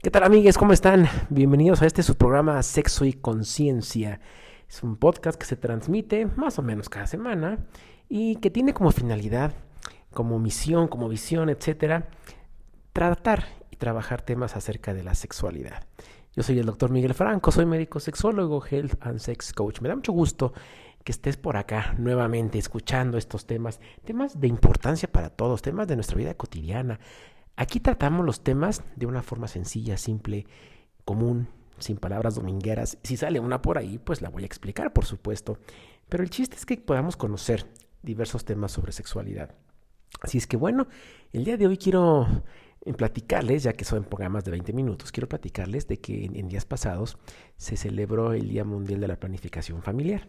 ¿Qué tal amigues? ¿Cómo están? Bienvenidos a este su programa Sexo y Conciencia. Es un podcast que se transmite más o menos cada semana y que tiene como finalidad, como misión, como visión, etcétera, tratar y trabajar temas acerca de la sexualidad. Yo soy el doctor Miguel Franco, soy médico sexólogo, health and sex coach. Me da mucho gusto que estés por acá nuevamente escuchando estos temas, temas de importancia para todos, temas de nuestra vida cotidiana Aquí tratamos los temas de una forma sencilla, simple, común, sin palabras domingueras. Si sale una por ahí, pues la voy a explicar, por supuesto. Pero el chiste es que podamos conocer diversos temas sobre sexualidad. Así es que bueno, el día de hoy quiero eh, platicarles, ya que son programas de 20 minutos, quiero platicarles de que en días pasados se celebró el Día Mundial de la Planificación Familiar.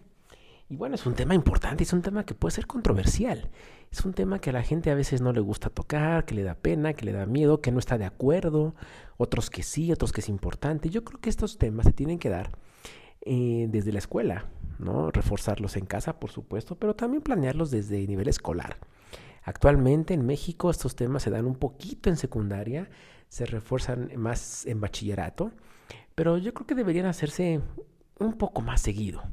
Y bueno, es un tema importante, es un tema que puede ser controversial. Es un tema que a la gente a veces no le gusta tocar, que le da pena, que le da miedo, que no está de acuerdo, otros que sí, otros que es importante. Yo creo que estos temas se tienen que dar eh, desde la escuela, ¿no? Reforzarlos en casa, por supuesto, pero también planearlos desde nivel escolar. Actualmente en México estos temas se dan un poquito en secundaria, se refuerzan más en bachillerato, pero yo creo que deberían hacerse un poco más seguido.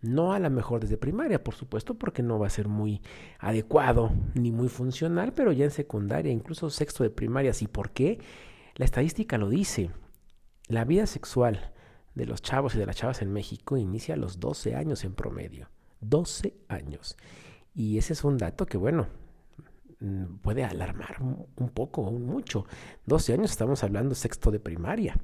No a lo mejor desde primaria, por supuesto, porque no va a ser muy adecuado ni muy funcional, pero ya en secundaria, incluso sexto de primaria, ¿sí? ¿Por qué? La estadística lo dice. La vida sexual de los chavos y de las chavas en México inicia a los 12 años en promedio. 12 años. Y ese es un dato que, bueno, puede alarmar un poco, mucho. 12 años estamos hablando sexto de primaria.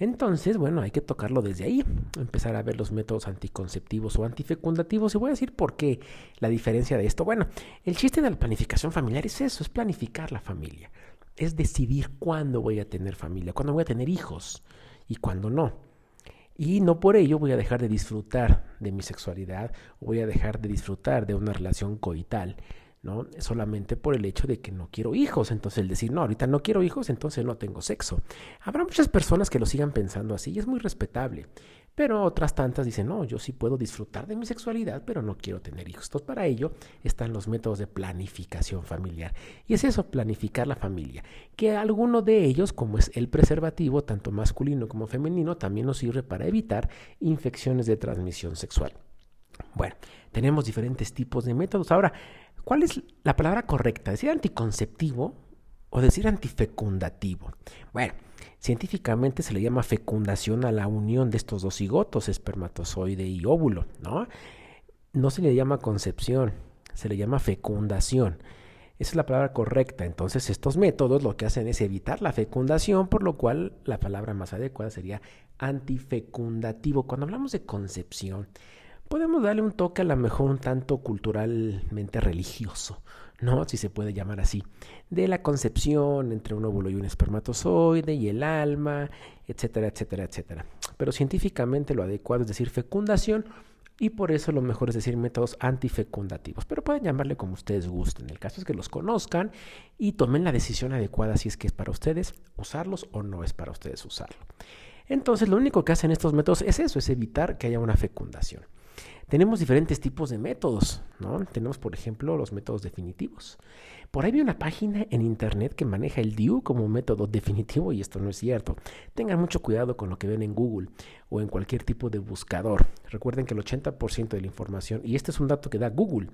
Entonces, bueno, hay que tocarlo desde ahí, empezar a ver los métodos anticonceptivos o antifecundativos. Y voy a decir por qué la diferencia de esto. Bueno, el chiste de la planificación familiar es eso, es planificar la familia. Es decidir cuándo voy a tener familia, cuándo voy a tener hijos y cuándo no. Y no por ello voy a dejar de disfrutar de mi sexualidad, o voy a dejar de disfrutar de una relación coital ¿no? Solamente por el hecho de que no quiero hijos. Entonces, el decir, no, ahorita no quiero hijos, entonces no tengo sexo. Habrá muchas personas que lo sigan pensando así y es muy respetable. Pero otras tantas dicen, no, yo sí puedo disfrutar de mi sexualidad, pero no quiero tener hijos. Entonces, para ello están los métodos de planificación familiar. Y es eso, planificar la familia. Que alguno de ellos, como es el preservativo, tanto masculino como femenino, también nos sirve para evitar infecciones de transmisión sexual. Bueno, tenemos diferentes tipos de métodos. Ahora, ¿Cuál es la palabra correcta? ¿Decir anticonceptivo o decir antifecundativo? Bueno, científicamente se le llama fecundación a la unión de estos dos cigotos, espermatozoide y óvulo, ¿no? No se le llama concepción, se le llama fecundación. Esa es la palabra correcta. Entonces, estos métodos lo que hacen es evitar la fecundación, por lo cual la palabra más adecuada sería antifecundativo. Cuando hablamos de concepción, podemos darle un toque a lo mejor un tanto culturalmente religioso, ¿no? Si se puede llamar así, de la concepción entre un óvulo y un espermatozoide y el alma, etcétera, etcétera, etcétera. Pero científicamente lo adecuado es decir fecundación y por eso lo mejor es decir métodos antifecundativos, pero pueden llamarle como ustedes gusten. El caso es que los conozcan y tomen la decisión adecuada si es que es para ustedes usarlos o no es para ustedes usarlo. Entonces, lo único que hacen estos métodos es eso, es evitar que haya una fecundación. Tenemos diferentes tipos de métodos, ¿no? Tenemos, por ejemplo, los métodos definitivos. Por ahí vi una página en internet que maneja el DIU como método definitivo y esto no es cierto. Tengan mucho cuidado con lo que ven en Google o en cualquier tipo de buscador. Recuerden que el 80% de la información, y este es un dato que da Google,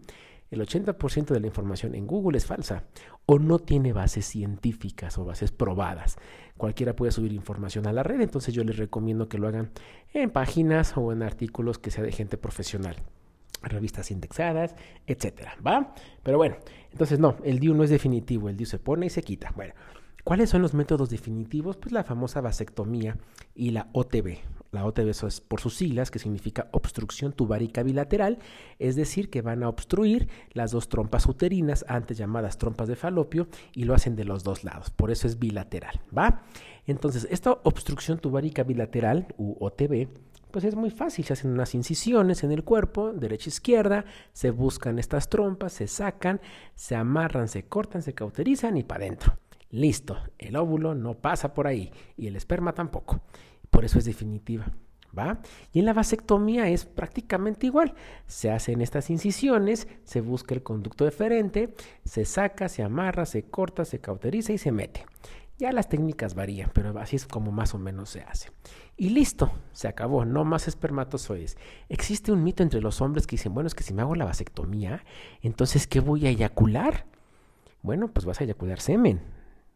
el 80% de la información en Google es falsa o no tiene bases científicas o bases probadas. Cualquiera puede subir información a la red, entonces yo les recomiendo que lo hagan en páginas o en artículos que sea de gente profesional revistas indexadas, etcétera, ¿va? Pero bueno, entonces no, el DIU no es definitivo, el DIU se pone y se quita. Bueno, ¿cuáles son los métodos definitivos? Pues la famosa vasectomía y la OTB, la OTB es por sus siglas, que significa obstrucción tubárica bilateral, es decir, que van a obstruir las dos trompas uterinas, antes llamadas trompas de falopio, y lo hacen de los dos lados. Por eso es bilateral, ¿va? Entonces, esta obstrucción tubárica bilateral, u Pues es muy fácil, se hacen unas incisiones en el cuerpo, derecha izquierda, se buscan estas trompas, se sacan, se amarran, se cortan, se cauterizan y para adentro. Listo, el óvulo no pasa por ahí y el esperma tampoco. Por eso es definitiva. ¿Va? Y en la vasectomía es prácticamente igual. Se hacen estas incisiones, se busca el conducto deferente, se saca, se amarra, se corta, se cauteriza y se mete. Ya las técnicas varían, pero así es como más o menos se hace. Y listo, se acabó, no más espermatozoides. Existe un mito entre los hombres que dicen, bueno, es que si me hago la vasectomía, entonces ¿qué voy a eyacular? Bueno, pues vas a eyacular semen,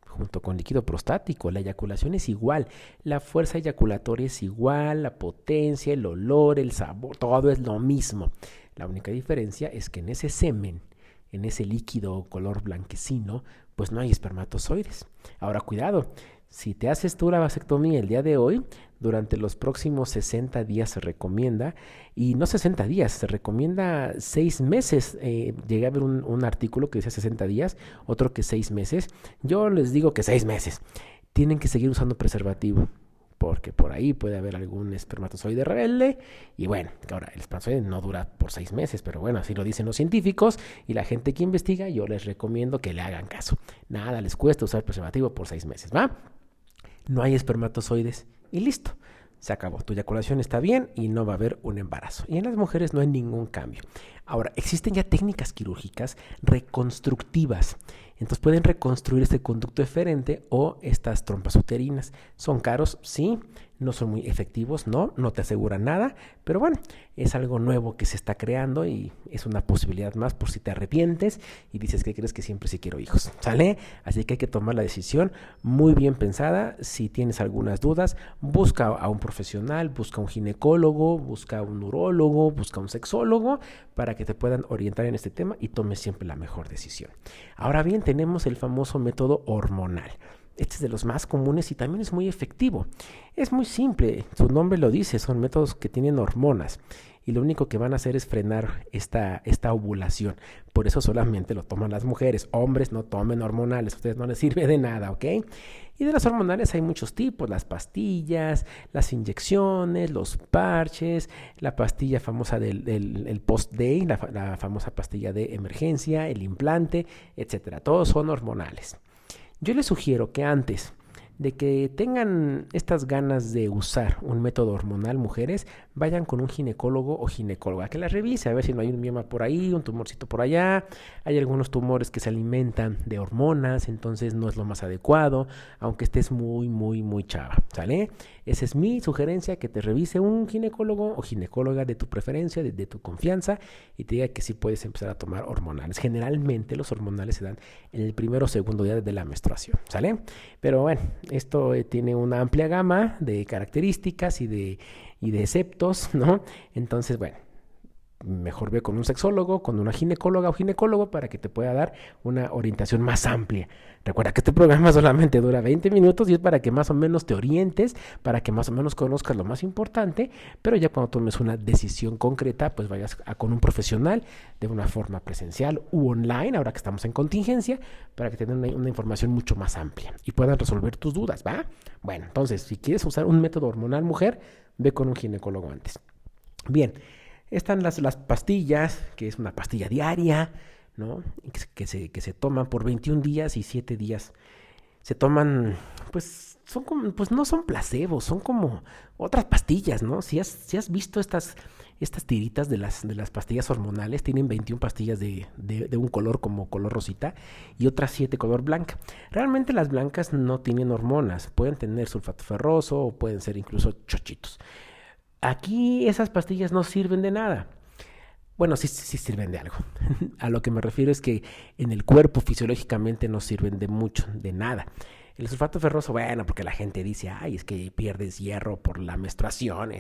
junto con líquido prostático. La eyaculación es igual, la fuerza eyaculatoria es igual, la potencia, el olor, el sabor, todo es lo mismo. La única diferencia es que en ese semen, en ese líquido color blanquecino, pues no hay espermatozoides. Ahora cuidado, si te haces tú la vasectomía el día de hoy, durante los próximos 60 días se recomienda, y no 60 días, se recomienda 6 meses. Eh, llegué a ver un, un, artículo que decía 60 días, otro que 6 meses. Yo les digo que 6 meses. Tienen que seguir usando preservativo porque por ahí puede haber algún espermatozoide rebelde. Y bueno, ahora el espermatozoide no dura por seis meses, pero bueno, así lo dicen los científicos y la gente que investiga, yo les recomiendo que le hagan caso. Nada les cuesta usar preservativo por seis meses, ¿va? No hay espermatozoides y listo. Se acabó, tu eyaculación está bien y no va a haber un embarazo. Y en las mujeres no hay ningún cambio. Ahora, existen ya técnicas quirúrgicas reconstructivas entonces pueden reconstruir este conducto eferente o estas trompas uterinas. Son caros, sí, no son muy efectivos, no, no te aseguran nada, pero bueno, es algo nuevo que se está creando y es una posibilidad más por si te arrepientes y dices que crees que siempre sí quiero hijos, ¿sale? Así que hay que tomar la decisión muy bien pensada. Si tienes algunas dudas, busca a un profesional, busca un ginecólogo, busca un urólogo, busca un sexólogo para que te puedan orientar en este tema y tomes siempre la mejor decisión. Ahora bien, tenemos el famoso método hormonal. Este es de los más comunes y también es muy efectivo. Es muy simple, su nombre lo dice, son métodos que tienen hormonas y lo único que van a hacer es frenar esta, esta ovulación. Por eso solamente lo toman las mujeres. Hombres no tomen hormonales, a ustedes no les sirve de nada, ¿ok? Y de las hormonales hay muchos tipos, las pastillas, las inyecciones, los parches, la pastilla famosa del, post-day, la, la famosa pastilla de emergencia, el implante, etcétera. Todos son hormonales. Yo les sugiero que antes de que tengan estas ganas de usar un método hormonal, mujeres, vayan con un ginecólogo o ginecóloga que la revise a ver si no hay un mioma por ahí, un tumorcito por allá. Hay algunos tumores que se alimentan de hormonas, entonces no es lo más adecuado, aunque estés muy, muy, muy chava, ¿sale? Esa es mi sugerencia, que te revise un ginecólogo o ginecóloga de tu preferencia, de, tu confianza, y te diga que sí puedes empezar a tomar hormonales. Generalmente los hormonales se dan en el primero o segundo día de la menstruación, ¿sale? Pero bueno, esto eh, tiene una amplia gama de características y de, y ¿no? Entonces, bueno, mejor ve con un sexólogo, con una ginecóloga o ginecólogo para que te pueda dar una orientación más amplia. Recuerda que este programa solamente dura 20 minutos y es para que más o menos te orientes, para que más o menos conozcas lo más importante, pero ya cuando tomes una decisión concreta, pues vayas a, con un profesional de una forma presencial u online, ahora que estamos en contingencia, para que tengan una, una información mucho más amplia y puedan resolver tus dudas, ¿va? Bueno, entonces, si quieres usar un método hormonal mujer, ve con un ginecólogo antes. Bien, están las, las pastillas, que es una pastilla diaria, ¿no? Que, se, que se toman por 21 días y 7 días. Se toman, pues, son como, pues no son placebos, son como otras pastillas, ¿no? Si has, si has visto estas, estas tiritas de las, de las pastillas hormonales, tienen 21 pastillas de, de, de, un color como color rosita y otras 7 color blanca. Realmente las blancas no tienen hormonas, pueden tener sulfato ferroso o pueden ser incluso chochitos. Aquí esas pastillas no sirven de nada. Bueno, sí, sí sirven de algo. A lo que me refiero es que en el cuerpo fisiológicamente no sirven de mucho, de nada. El sulfato ferroso, bueno, porque la gente dice, ay, es que pierdes hierro por la menstruación.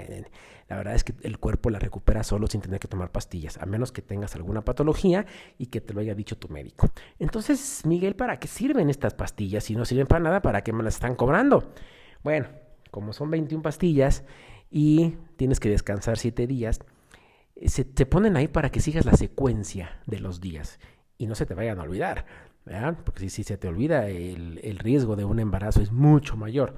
La verdad es que el cuerpo la recupera solo sin tener que tomar pastillas, a menos que tengas alguna patología y que te lo haya dicho tu médico. Entonces, Miguel, ¿para qué sirven estas pastillas? Si no sirven para nada, ¿para qué me las están cobrando? Bueno, como son 21 pastillas y tienes que descansar siete días, se te ponen ahí para que sigas la secuencia de los días y no se te vayan a olvidar, ¿verdad? Porque si, si se te olvida, el, el riesgo de un embarazo es mucho mayor.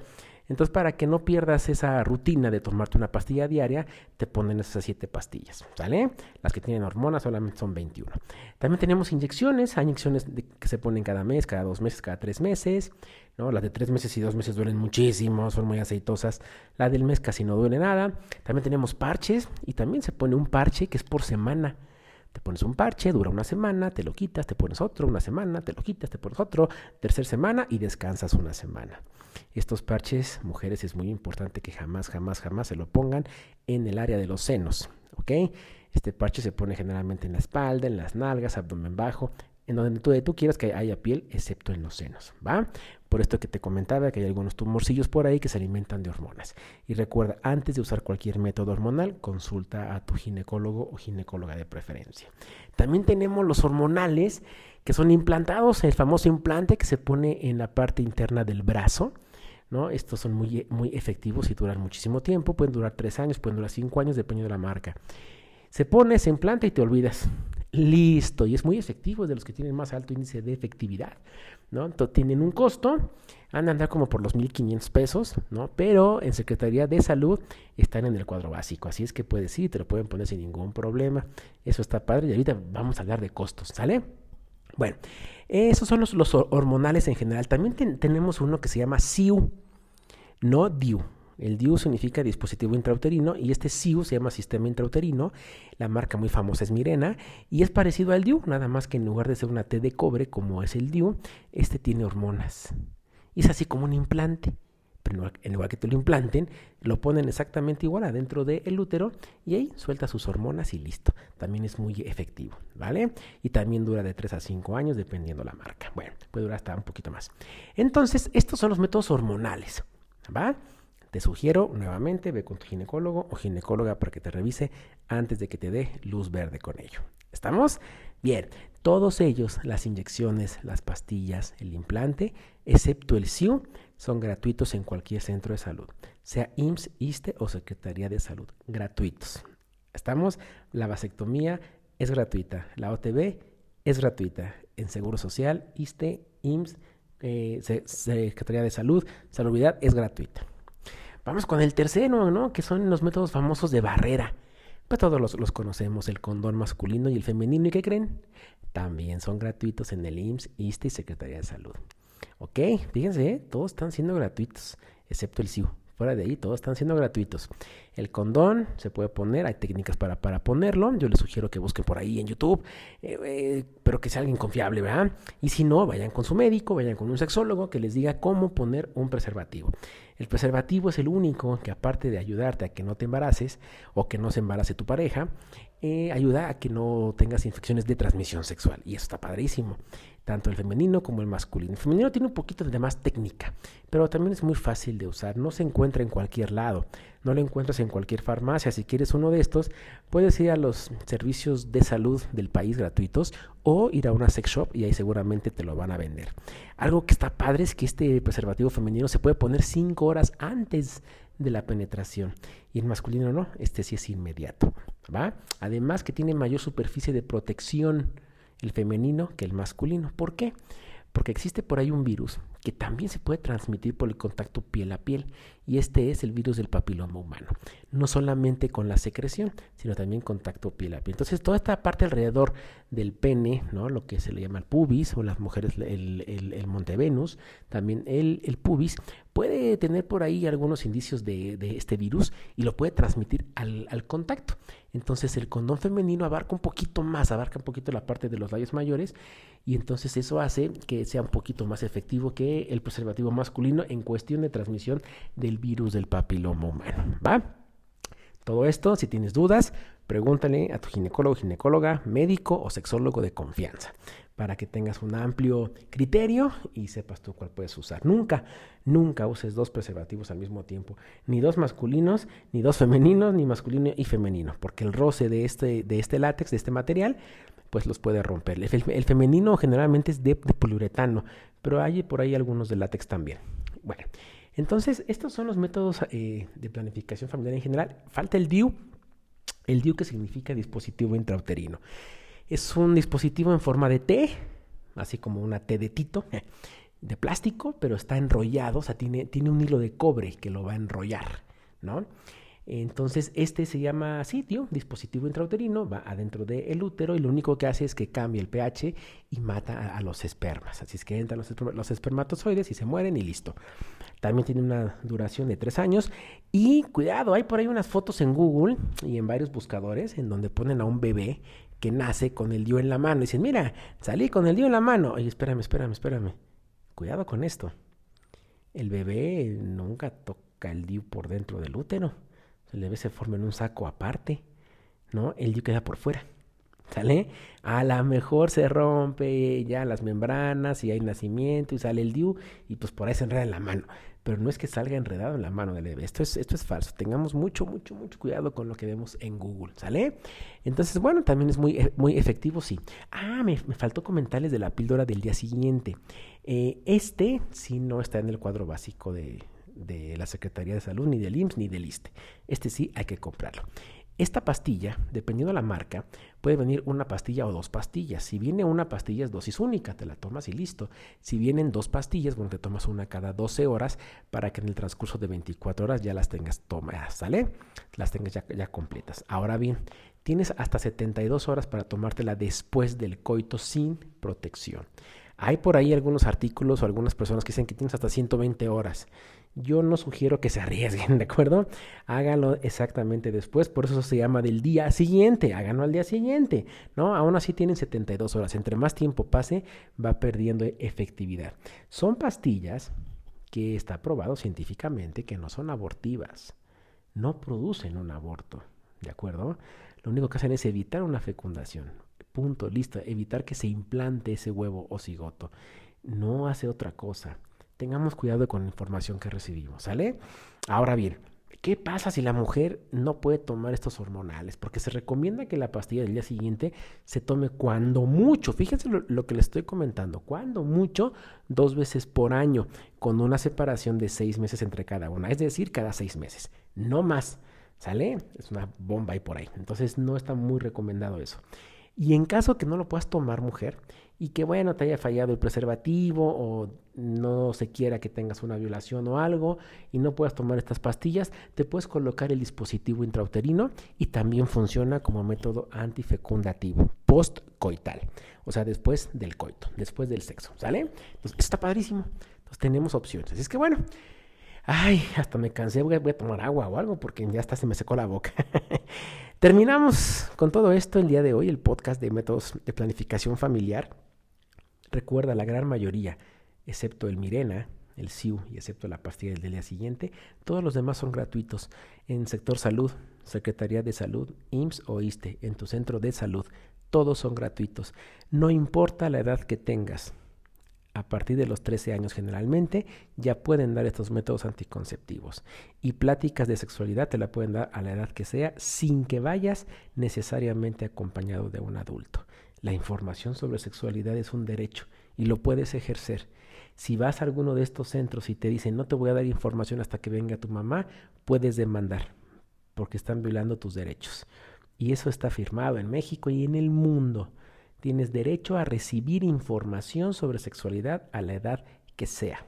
Entonces, para que no pierdas esa rutina de tomarte una pastilla diaria, te ponen esas siete pastillas, ¿sale? Las que tienen hormonas solamente son 21. También tenemos inyecciones, hay inyecciones que se ponen cada mes, cada dos meses, cada tres meses, ¿no? Las de tres meses y dos meses duelen muchísimo, son muy aceitosas. La del mes casi no duele nada. También tenemos parches y también se pone un parche que es por semana. Te pones un parche, dura una semana, te lo quitas, te pones otro, una semana, te lo quitas, te pones otro, tercera semana y descansas una semana. Estos parches, mujeres, es muy importante que jamás, jamás, jamás se lo pongan en el área de los senos, ¿ok? Este parche se pone generalmente en la espalda, en las nalgas, abdomen bajo, en donde tú, tú quieras que haya piel, excepto en los senos, ¿va? Por esto que te comentaba que hay algunos tumorcillos por ahí que se alimentan de hormonas. Y recuerda, antes de usar cualquier método hormonal, consulta a tu ginecólogo o ginecóloga de preferencia. También tenemos los hormonales que son implantados, el famoso implante que se pone en la parte interna del brazo. Estos son muy, muy efectivos y duran muchísimo tiempo, pueden durar tres años, pueden durar cinco años, dependiendo de la marca. Se pone, se implanta y te olvidas. Listo, y es muy efectivo, es de los que tienen más alto índice de efectividad. Entonces, tienen un costo, han de andar como por los 1.500 pesos, ¿no? Pero en Secretaría de Salud están en el cuadro básico, así es que puedes ir, te lo pueden poner sin ningún problema. Eso está padre y ahorita vamos a hablar de costos, ¿sale? Bueno, esos son los, los hormonales en general. También tenemos uno que se llama SIU, no DIU. El DIU significa dispositivo intrauterino y este SIU se llama sistema intrauterino. La marca muy famosa es Mirena y es parecido al DIU, nada más que en lugar de ser una T de cobre como es el DIU, este tiene hormonas. Y es así como un implante. Pero en lugar que te lo implanten, lo ponen exactamente igual adentro del útero y ahí suelta sus hormonas y listo. También es muy efectivo, ¿vale? Y también dura de 3 a 5 años dependiendo la marca. Bueno, puede durar hasta un poquito más. Entonces, estos son los métodos hormonales, ¿va? Te sugiero nuevamente, ve con tu ginecólogo o ginecóloga para que te revise antes de que te dé luz verde con ello. ¿Estamos? Bien, todos ellos, las inyecciones, las pastillas, el implante, excepto el SIU, son gratuitos en cualquier centro de salud, sea IMSS, ISTE o Secretaría de Salud, gratuitos. ¿Estamos? La vasectomía es gratuita, la OTB es gratuita en Seguro Social, ISTE, IMSS, eh, Secretaría de Salud, Salubridad es gratuita. Vamos con el tercero, ¿no? Que son los métodos famosos de barrera. Pues todos los, conocemos, el condón masculino y el femenino. ¿Y qué creen? También son gratuitos en el IMSS, ISTE y Secretaría de Salud. Ok, fíjense, ¿eh? todos están siendo gratuitos, excepto el SIU. Fuera de ahí, todos están siendo gratuitos. El condón se puede poner, hay técnicas para, para ponerlo. Yo les sugiero que busquen por ahí en YouTube, eh, eh, pero que sea alguien confiable, ¿verdad? Y si no, vayan con su médico, vayan con un sexólogo que les diga cómo poner un preservativo. El preservativo es el único que aparte de ayudarte a que no te embaraces o que no se embarace tu pareja, eh, ayuda a que no tengas infecciones de transmisión sexual. Y eso está padrísimo tanto el femenino como el masculino. El femenino tiene un poquito de más técnica, pero también es muy fácil de usar. No se encuentra en cualquier lado, no lo encuentras en cualquier farmacia. Si quieres uno de estos, puedes ir a los servicios de salud del país gratuitos o ir a una sex shop y ahí seguramente te lo van a vender. Algo que está padre es que este preservativo femenino se puede poner 5 horas antes de la penetración y el masculino no, este sí es inmediato, ¿va? Además que tiene mayor superficie de protección el femenino que el masculino. ¿Por qué? Porque existe por ahí un virus que también se puede transmitir por el contacto piel a piel y este es el virus del papiloma humano. No solamente con la secreción, sino también contacto piel a piel. Entonces toda esta parte alrededor del pene, ¿no? lo que se le llama el pubis o las mujeres el, el, el Montevenus, también el, el, pubis, puede tener por ahí algunos indicios de, este virus y lo puede transmitir al, al, contacto. Entonces el condón femenino abarca un poquito más, abarca un poquito la parte de los labios mayores y entonces eso hace que sea un poquito más efectivo que el preservativo masculino en cuestión de transmisión del virus del papiloma humano. ¿Va? Todo esto, si tienes dudas, pregúntale a tu ginecólogo, ginecóloga, médico o sexólogo de confianza para que tengas un amplio criterio y sepas tú cuál puedes usar. Nunca, nunca uses dos preservativos al mismo tiempo, ni dos masculinos, ni dos femeninos, ni masculino y femenino, porque el roce de este, de este látex, de este material, pues los puede romper. El, femenino generalmente es de, poliuretano, pero hay por ahí algunos de látex también. Bueno, entonces estos son los métodos eh, de planificación familiar en general. Falta el DIU, el DIU que significa dispositivo intrauterino. Es un dispositivo en forma de T, así como una T de Tito, de plástico, pero está enrollado, o sea, tiene, tiene un hilo de cobre que lo va a enrollar, ¿no? Entonces, este se llama sitio, dispositivo intrauterino, va adentro del útero y lo único que hace es que cambia el pH y mata a, los espermas. Así es que entran los, los, espermatozoides y se mueren y listo. También tiene una duración de tres años. Y cuidado, hay por ahí unas fotos en Google y en varios buscadores en donde ponen a un bebé que nace con el dio en la mano. Y dicen, mira, salí con el dio en la mano. Oye, espérame, espérame, espérame. Cuidado con esto. El bebé nunca toca el dio por dentro del útero el bebé se forma en un saco aparte, ¿no? El DIU queda por fuera. ¿Sale? A lo mejor se rompe ya las membranas y hay nacimiento y sale el DIU y pues por ahí se enreda en la mano. Pero no es que salga enredado en la mano del bebé. Esto es, esto es falso. Tengamos mucho, mucho, mucho cuidado con lo que vemos en Google. ¿Sale? Entonces, bueno, también es muy, muy efectivo, sí. Ah, me, faltó comentarles de la píldora del día siguiente. Eh, este sí no está en el cuadro básico de, de la Secretaría de Salud, ni del IMSS, ni del ISTE. Este sí hay que comprarlo. Esta pastilla, dependiendo de la marca, puede venir una pastilla o dos pastillas. Si viene una pastilla es dosis única, te la tomas y listo. Si vienen dos pastillas, bueno, te tomas una cada 12 horas para que en el transcurso de 24 horas ya las tengas tomadas, ¿sale? Las tengas ya, ya completas. Ahora bien, tienes hasta 72 horas para tomártela después del coito sin protección. Hay por ahí algunos artículos o algunas personas que dicen que tienes hasta 120 horas. Yo no sugiero que se arriesguen, ¿de acuerdo? Háganlo exactamente después, por eso se llama del día siguiente, háganlo al día siguiente, ¿no? Aún así tienen 72 horas, entre más tiempo pase, va perdiendo efectividad. Son pastillas que está probado científicamente que no son abortivas, no producen un aborto, ¿de acuerdo? Lo único que hacen es evitar una fecundación. Punto, listo. Evitar que se implante ese huevo o cigoto. No hace otra cosa. Tengamos cuidado con la información que recibimos, ¿sale? Ahora bien, ¿qué pasa si la mujer no puede tomar estos hormonales? Porque se recomienda que la pastilla del día siguiente se tome cuando mucho, fíjense lo, que le estoy comentando, cuando mucho, dos veces por año, con una separación de seis meses entre cada una, es decir, cada seis meses, no más. ¿Sale? Es una bomba ahí por ahí. Entonces no está muy recomendado eso. Y en caso que no lo puedas tomar, mujer, y que bueno, te haya fallado el preservativo o no se quiera que tengas una violación o algo y no puedas tomar estas pastillas, te puedes colocar el dispositivo intrauterino y también funciona como método antifecundativo postcoital, o sea, después del coito, después del sexo, ¿sale? Entonces, está padrísimo. Entonces, tenemos opciones. Así es que bueno, ay, hasta me cansé, voy a, voy a tomar agua o algo porque ya hasta se me secó la boca. Terminamos con todo esto el día de hoy, el podcast de métodos de planificación familiar. Recuerda, la gran mayoría, excepto el Mirena, el SIU y excepto la pastilla del día siguiente, todos los demás son gratuitos. En sector salud, Secretaría de Salud, IMSS o ISTE, en tu centro de salud, todos son gratuitos. No importa la edad que tengas, a partir de los 13 años generalmente ya pueden dar estos métodos anticonceptivos. Y pláticas de sexualidad te la pueden dar a la edad que sea sin que vayas necesariamente acompañado de un adulto. La información sobre sexualidad es un derecho y lo puedes ejercer. Si vas a alguno de estos centros y te dicen no te voy a dar información hasta que venga tu mamá, puedes demandar porque están violando tus derechos. Y eso está firmado en México y en el mundo. Tienes derecho a recibir información sobre sexualidad a la edad que sea.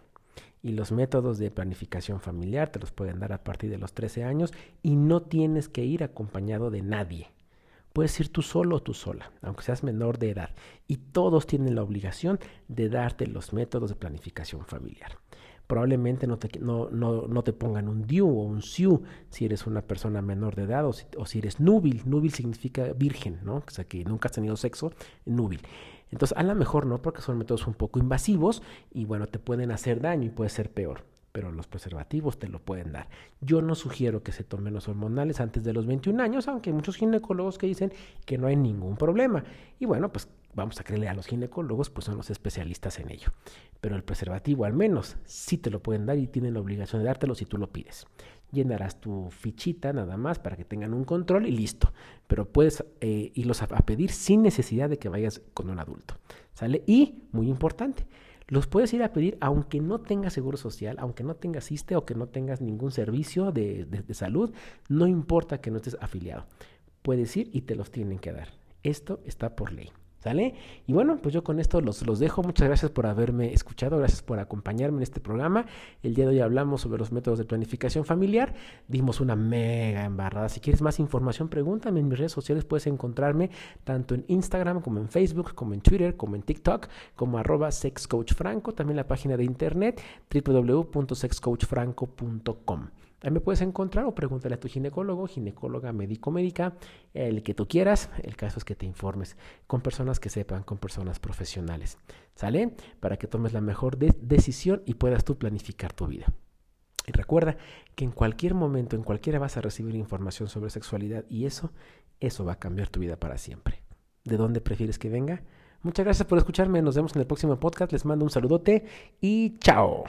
Y los métodos de planificación familiar te los pueden dar a partir de los 13 años y no tienes que ir acompañado de nadie. Puedes ir tú solo o tú sola, aunque seas menor de edad. Y todos tienen la obligación de darte los métodos de planificación familiar probablemente no te, no, no, no te pongan un DIU o un SIU si eres una persona menor de edad o si, eres núbil. Núbil significa virgen, ¿no? O sea, que nunca has tenido sexo, núbil. Entonces, a lo mejor no, porque son métodos un poco invasivos y bueno, te pueden hacer daño y puede ser peor pero los preservativos te lo pueden dar. Yo no sugiero que se tomen los hormonales antes de los 21 años, aunque hay muchos ginecólogos que dicen que no hay ningún problema. Y bueno, pues vamos a creerle a los ginecólogos, pues son los especialistas en ello. Pero el preservativo al menos sí te lo pueden dar y tienen la obligación de dártelo si tú lo pides. Llenarás tu fichita nada más para que tengan un control y listo. Pero puedes eh, irlos a, a pedir sin necesidad de que vayas con un adulto. ¿Sale? Y, muy importante, los puedes ir a pedir aunque no tengas seguro social, aunque no tengas ISTE o que no tengas ningún servicio de, de salud, no importa que no estés afiliado. Puedes ir y te los tienen que dar. Esto está por ley. Y bueno, pues yo con esto los, los dejo. Muchas gracias por haberme escuchado, gracias por acompañarme en este programa. El día de hoy hablamos sobre los métodos de planificación familiar. Dimos una mega embarrada. Si quieres más información, pregúntame en mis redes sociales. Puedes encontrarme tanto en Instagram como en Facebook, como en Twitter, como en TikTok, como arroba sexcoachfranco. También la página de internet www.sexcoachfranco.com. Me puedes encontrar o pregúntale a tu ginecólogo, ginecóloga, médico, médica, el que tú quieras. El caso es que te informes con personas que sepan, con personas profesionales. ¿Sale? Para que tomes la mejor decisión y puedas tú planificar tu vida. Y recuerda que en cualquier momento, en cualquiera vas a recibir información sobre sexualidad y eso, eso va a cambiar tu vida para siempre. ¿De dónde prefieres que venga? Muchas gracias por escucharme. Nos vemos en el próximo podcast. Les mando un saludote y chao.